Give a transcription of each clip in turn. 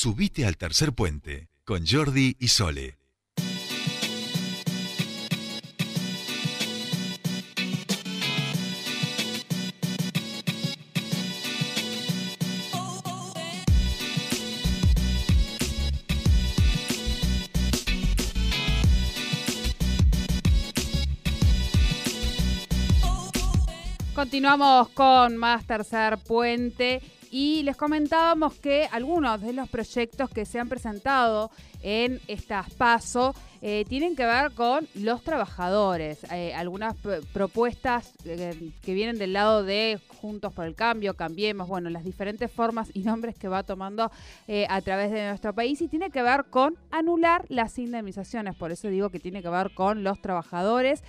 Subite al tercer puente con Jordi y Sole. Continuamos con más tercer puente y les comentábamos que algunos de los proyectos que se han presentado en estas PASO eh, tienen que ver con los trabajadores. Eh, algunas propuestas eh, que vienen del lado de Juntos por el Cambio, Cambiemos, bueno, las diferentes formas y nombres que va tomando a través de nuestro país y tiene que ver con anular las indemnizaciones. Por eso digo que tiene que ver con los trabajadores.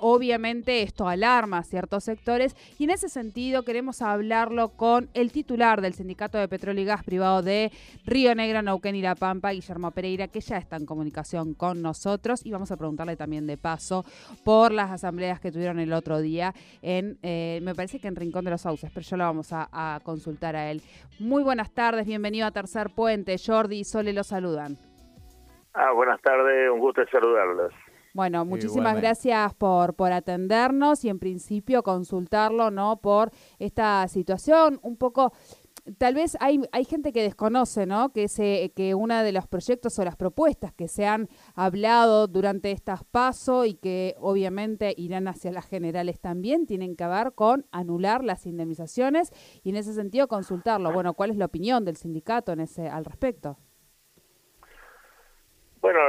obviamente esto alarma a ciertos sectores y en ese sentido queremos hablarlo con el titular del Sindicato de Petróleo y Gas Privado de Río Negro, Neuquén y La Pampa, Guillermo Pereira, que ya está en comunicación con nosotros y vamos a preguntarle también de paso por las asambleas que tuvieron el otro día en, eh, me parece que en Rincón de los Sauces, pero ya lo vamos a, consultar a él. Muy buenas tardes, bienvenido a Tercer Puente. Jordi y Sole lo saludan. Ah, buenas tardes, un gusto saludarlos. Bueno, muchísimas gracias por, por atendernos y en principio consultarlo, ¿no? Por esta situación un poco tal vez hay, hay gente que desconoce, ¿no? Que, se, que uno de los proyectos o las propuestas que se han hablado durante estas pasos y que obviamente irán hacia las generales también tienen que ver con anular las indemnizaciones y en ese sentido consultarlo. Bueno, ¿cuál es la opinión del sindicato en ese al respecto? Bueno,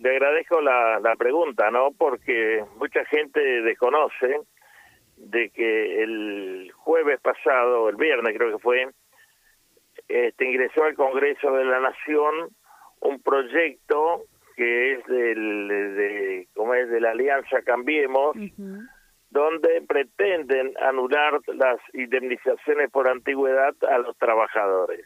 le agradezco la, la pregunta, ¿no? Porque mucha gente desconoce de que el jueves pasado, el viernes creo que fue, este, ingresó al Congreso de la Nación un proyecto que es del, de, como es de la Alianza Cambiemos, donde pretenden anular las indemnizaciones por antigüedad a los trabajadores.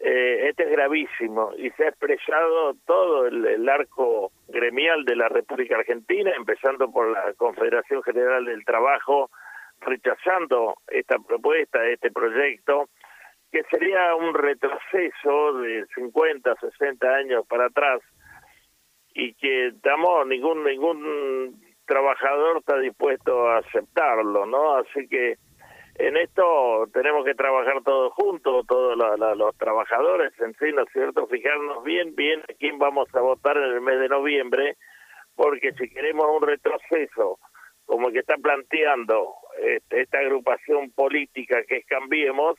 Eh, este es gravísimo y se ha expresado todo el, arco gremial de la República Argentina, empezando por la Confederación General del Trabajo, rechazando esta propuesta, este proyecto, que sería un retroceso de 50, 60 años para atrás y que estamos ningún ningún trabajador está dispuesto a aceptarlo, ¿no? Así que en esto tenemos que trabajar todos juntos, todos los trabajadores en sí, ¿no es cierto? Fijarnos bien, bien a quién vamos a votar en el mes de noviembre, porque si queremos un retroceso como el que está planteando este, esta agrupación política que es Cambiemos,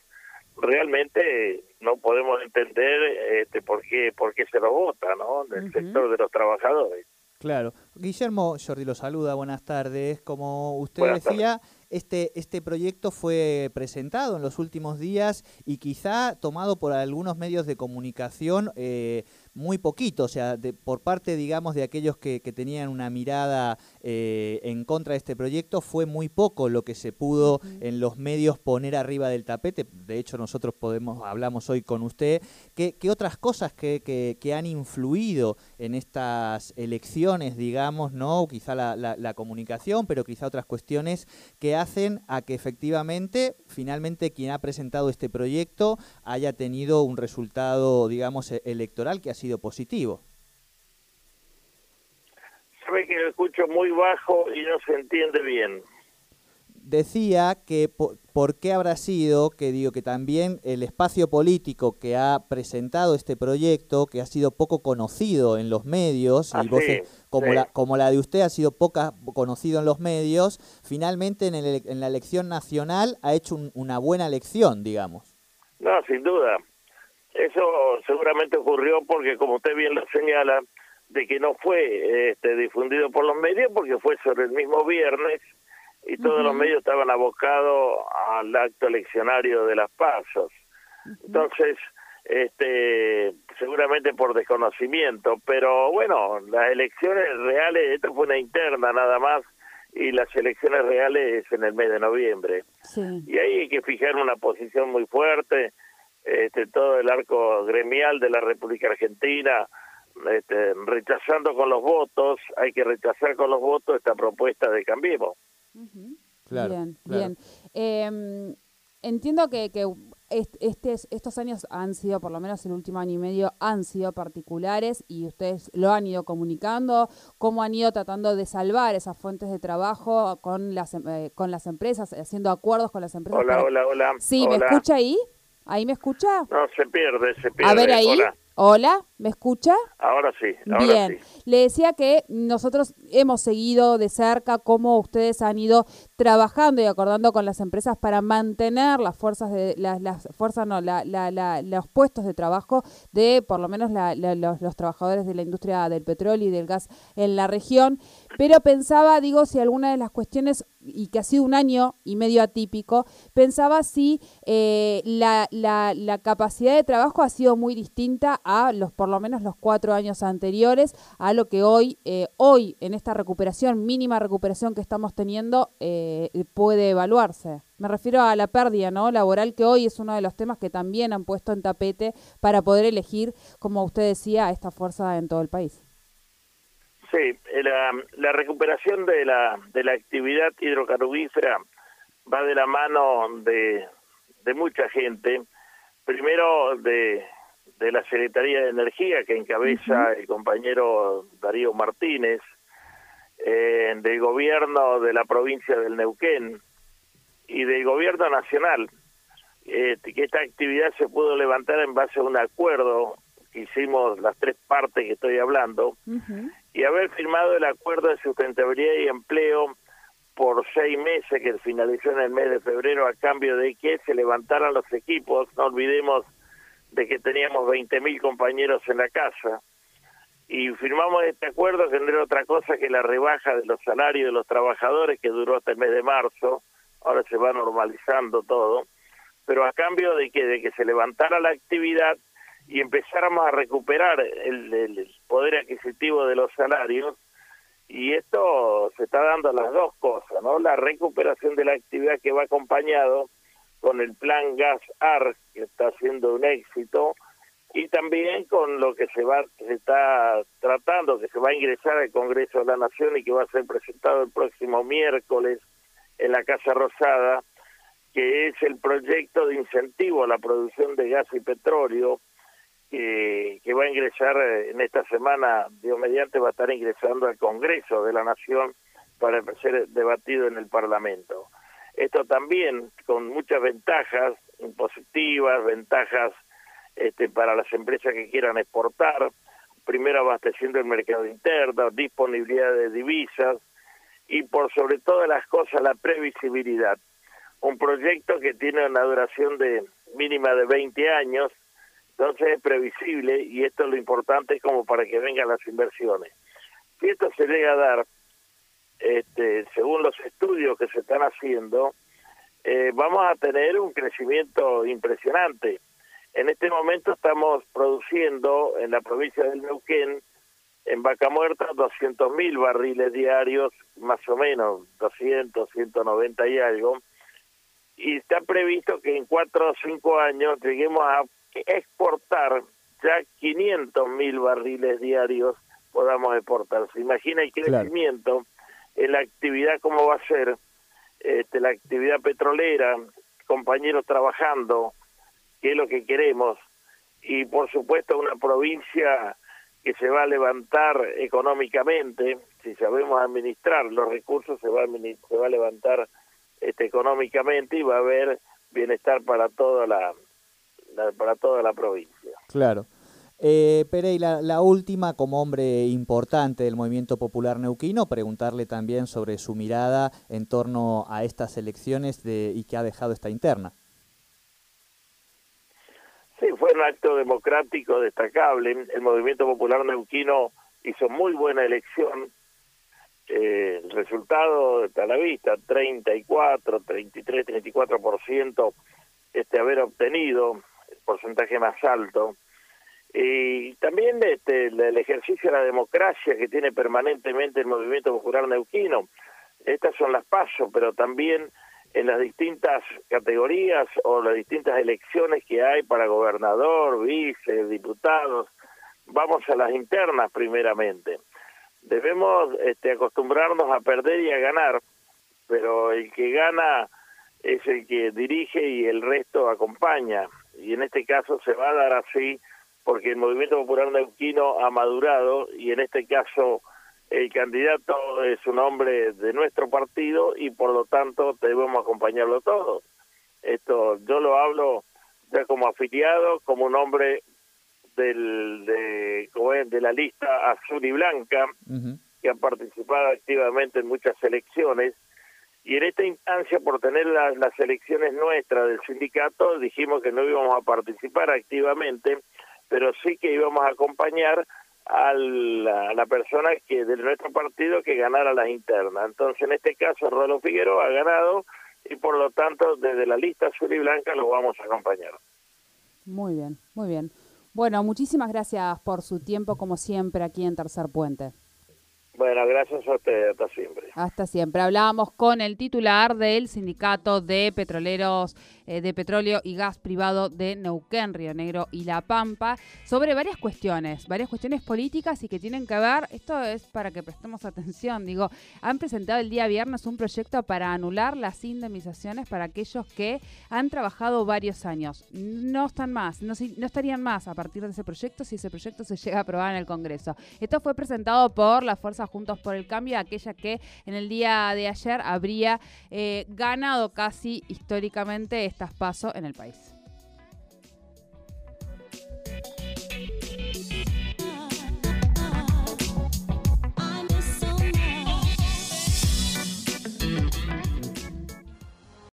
realmente no podemos entender este, por qué por qué se lo vota, ¿no? Del sector de los trabajadores. Claro. Guillermo Jordi lo saluda, buenas tardes. Como usted decía, este, este proyecto fue presentado en los últimos días y quizá tomado por algunos medios de comunicación eh, muy poquito, o sea, de, por parte, digamos, de aquellos que, tenían una mirada eh, en contra de este proyecto, fue muy poco lo que se pudo en los medios poner arriba del tapete. De hecho, nosotros podemos hablamos hoy con usted. ¿Qué, otras cosas que, que, han influido en estas elecciones, digamos, no? Quizá la, la comunicación, pero quizá otras cuestiones que hacen a que efectivamente, finalmente, quien ha presentado este proyecto haya tenido un resultado, digamos, e-, electoral que ha sido positivo. Sabe que lo escucho muy bajo y no se entiende bien. Decía que por, qué habrá sido que digo que también el espacio político que ha presentado este proyecto, que ha sido poco conocido en los medios, y voces como, la, como la de usted ha sido poca conocido en los medios, finalmente en, el, en la elección nacional ha hecho una buena elección, digamos. No, sin duda. Eso seguramente ocurrió porque, como usted bien lo señala, de que no fue este, difundido por los medios porque fue sobre el mismo viernes y todos los medios estaban abocados al acto eleccionario de las pasos. Entonces, este seguramente por desconocimiento, pero bueno, las elecciones reales, esto fue una interna nada más, y las elecciones reales es en el mes de noviembre. Y ahí hay que fijar una posición muy fuerte, este, todo el arco gremial de la República Argentina, este, rechazando con los votos, hay que rechazar con los votos esta propuesta de Cambiemos. bien, bien. Em, entiendo que, este, estos años han sido, por lo menos el último año y medio, han sido particulares y ustedes lo han ido comunicando, cómo han ido tratando de salvar esas fuentes de trabajo con las, eh, con las empresas, haciendo acuerdos con las empresas. Hola, hola, hola. Sí, ¿me escucha ahí? ¿Ahí me escucha? No, se pierde, se pierde. A ver ahí. Hola, ¿me escucha? Ahora sí. Ahora Bien, le decía que nosotros hemos seguido de cerca cómo ustedes han ido trabajando y acordando con las empresas para mantener las fuerzas de las, las fuerzas no la, la, los puestos de trabajo de por lo menos los, los, trabajadores de la industria del petróleo y del gas en la región. Pero pensaba, digo, si alguna de las cuestiones y que ha sido un año y medio atípico, pensaba si eh, la, la, la, capacidad de trabajo ha sido muy distinta a los por lo menos los cuatro años anteriores, a lo que hoy, eh, hoy en esta recuperación, mínima recuperación que estamos teniendo, eh, puede evaluarse. Me refiero a la pérdida ¿no? laboral, que hoy es uno de los temas que también han puesto en tapete para poder elegir, como usted decía, a esta fuerza en todo el país. Sí, la, la recuperación de la, de la actividad hidrocarburífera va de la mano de, de mucha gente. Primero de, de la Secretaría de Energía que encabeza el compañero Darío Martínez, eh, del gobierno de la provincia del Neuquén y del gobierno nacional, eh, que esta actividad se pudo levantar en base a un acuerdo hicimos las tres partes que estoy hablando, y haber firmado el acuerdo de sustentabilidad y empleo por seis meses que finalizó en el mes de febrero a cambio de que se levantaran los equipos, no olvidemos de que teníamos 20.000 compañeros en la casa. Y firmamos este acuerdo que no era otra cosa que la rebaja de los salarios de los trabajadores que duró hasta el mes de marzo, ahora se va normalizando todo, pero a cambio de que, de que se levantara la actividad y empezáramos a recuperar el, poder adquisitivo de los salarios, y esto se está dando las dos cosas, ¿no? La recuperación de la actividad que va acompañado con el plan Gas AR, que está siendo un éxito, y también con lo que se va se está tratando, que se va a ingresar al Congreso de la Nación y que va a ser presentado el próximo miércoles en la Casa Rosada, que es el proyecto de incentivo a la producción de gas y petróleo, que, que va a ingresar eh, en esta semana, Dios mediante, va a estar ingresando al Congreso de la Nación para ser debatido en el Parlamento. Esto también con muchas ventajas impositivas, ventajas este, para las empresas que quieran exportar, primero abasteciendo el mercado interno, disponibilidad de divisas y por sobre todas las cosas la previsibilidad. Un proyecto que tiene una duración de mínima de 20 años, entonces es previsible y esto es lo importante como para que vengan las inversiones. Si esto se llega a dar este, según los estudios que se están haciendo, eh, vamos a tener un crecimiento impresionante. En este momento estamos produciendo en la provincia del Neuquén, en Vaca Muerta, 200 mil barriles diarios, más o menos, 200, 190 y algo. Y está previsto que en cuatro o cinco años lleguemos a exportar ya 500 mil barriles diarios podamos exportar. Se imagina el crecimiento en la actividad cómo va a ser este, la actividad petrolera, compañeros trabajando, que es lo que queremos, y por supuesto una provincia que se va a levantar económicamente, si sabemos administrar los recursos, se va a, se va a levantar este, económicamente y va a haber bienestar para toda la para toda la provincia. Claro. Eh, Pereira, la última, como hombre importante del movimiento popular neuquino, preguntarle también sobre su mirada en torno a estas elecciones de, y que ha dejado esta interna. Sí, fue un acto democrático destacable. El movimiento popular neuquino hizo muy buena elección. Eh, el resultado está a la vista, 34, 33, 34% este haber obtenido, porcentaje más alto y también este, el ejercicio de la democracia que tiene permanentemente el movimiento popular neuquino. Estas son las pasos, pero también en las distintas categorías o las distintas elecciones que hay para gobernador, vice, diputados. Vamos a las internas primeramente. Debemos este, acostumbrarnos a perder y a ganar, pero el que gana es el que dirige y el resto acompaña. Y en este caso se va a dar así porque el movimiento popular neuquino ha madurado y en este caso el candidato es un hombre de nuestro partido y por lo tanto debemos acompañarlo todos. Esto yo lo hablo ya como afiliado, como un hombre del, de, de la lista azul y blanca, que ha participado activamente en muchas elecciones. Y en esta instancia, por tener las elecciones nuestras del sindicato, dijimos que no íbamos a participar activamente, pero sí que íbamos a acompañar a la, persona que de nuestro partido que ganara las internas. Entonces, en este caso, Rolo Figueroa ha ganado y por lo tanto, desde la lista azul y blanca lo vamos a acompañar. Muy bien, muy bien. Bueno, muchísimas gracias por su tiempo, como siempre, aquí en Tercer Puente. Bueno, gracias a usted, hasta siempre. Hasta siempre. Hablábamos con el titular del Sindicato de Petroleros eh, de Petróleo y Gas Privado de Neuquén, Río Negro y La Pampa sobre varias cuestiones, varias cuestiones políticas y que tienen que ver, esto es para que prestemos atención, digo, han presentado el día viernes un proyecto para anular las indemnizaciones para aquellos que han trabajado varios años. No están más, no, no estarían más a partir de ese proyecto si ese proyecto se llega a aprobar en el Congreso. Esto fue presentado por la Fuerza Juntos por el Cambio, aquella que en el día de ayer habría eh, ganado casi históricamente estas pasos en el país.